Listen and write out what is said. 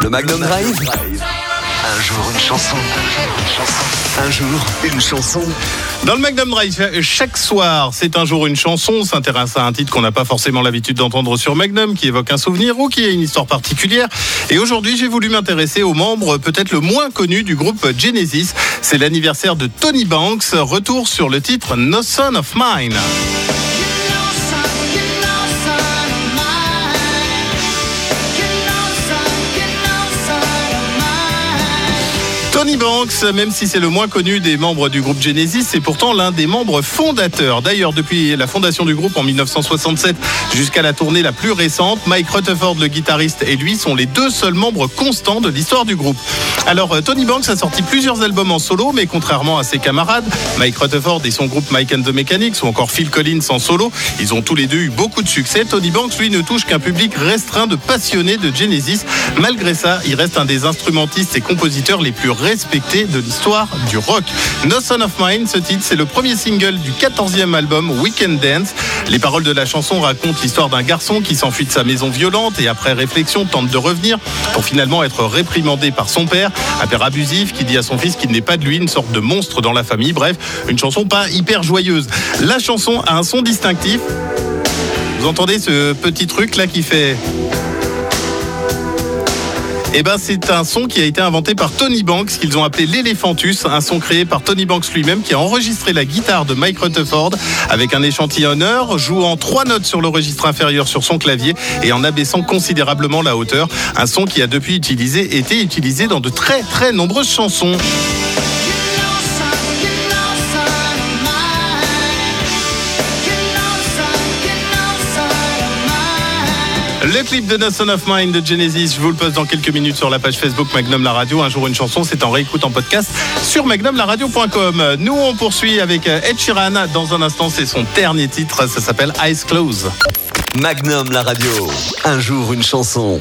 Le Magnum Drive. Un jour une chanson. Un jour une chanson. Dans le Magnum Drive, chaque soir, c'est un jour une chanson. On s'intéresse à un titre qu'on n'a pas forcément l'habitude d'entendre sur Magnum, qui évoque un souvenir ou qui a une histoire particulière. Et aujourd'hui, j'ai voulu m'intéresser aux membres peut-être le moins connus du groupe Genesis. C'est l'anniversaire de Tony Banks. Retour sur le titre No Son of Mine. Tony Banks, même si c'est le moins connu des membres du groupe Genesis, c'est pourtant l'un des membres fondateurs. D'ailleurs, depuis la fondation du groupe en 1967 jusqu'à la tournée la plus récente, Mike Rutherford, le guitariste, et lui sont les deux seuls membres constants de l'histoire du groupe. Alors, euh, Tony Banks a sorti plusieurs albums en solo, mais contrairement à ses camarades, Mike Rutherford et son groupe Mike and the Mechanics, ou encore Phil Collins en solo, ils ont tous les deux eu beaucoup de succès. Tony Banks, lui, ne touche qu'un public restreint de passionnés de Genesis. Malgré ça, il reste un des instrumentistes et compositeurs les plus respecté de l'histoire du rock. No Son of Mine, ce titre, c'est le premier single du 14e album Weekend Dance. Les paroles de la chanson racontent l'histoire d'un garçon qui s'enfuit de sa maison violente et après réflexion tente de revenir pour finalement être réprimandé par son père, un père abusif qui dit à son fils qu'il n'est pas de lui, une sorte de monstre dans la famille. Bref, une chanson pas hyper joyeuse. La chanson a un son distinctif. Vous entendez ce petit truc là qui fait eh ben, c'est un son qui a été inventé par Tony Banks, qu'ils ont appelé l'Elephantus, un son créé par Tony Banks lui-même, qui a enregistré la guitare de Mike Rutherford avec un échantillonneur, jouant trois notes sur le registre inférieur sur son clavier et en abaissant considérablement la hauteur. Un son qui a depuis utilisé, été utilisé dans de très très nombreuses chansons. Le clip de No Son of Mine de Genesis, je vous le poste dans quelques minutes sur la page Facebook Magnum La Radio. Un jour une chanson, c'est en réécoute en podcast sur magnumlaradio.com. Nous, on poursuit avec Ed Sheeran. Dans un instant, c'est son dernier titre, ça s'appelle Eyes Close. Magnum La Radio. Un jour une chanson.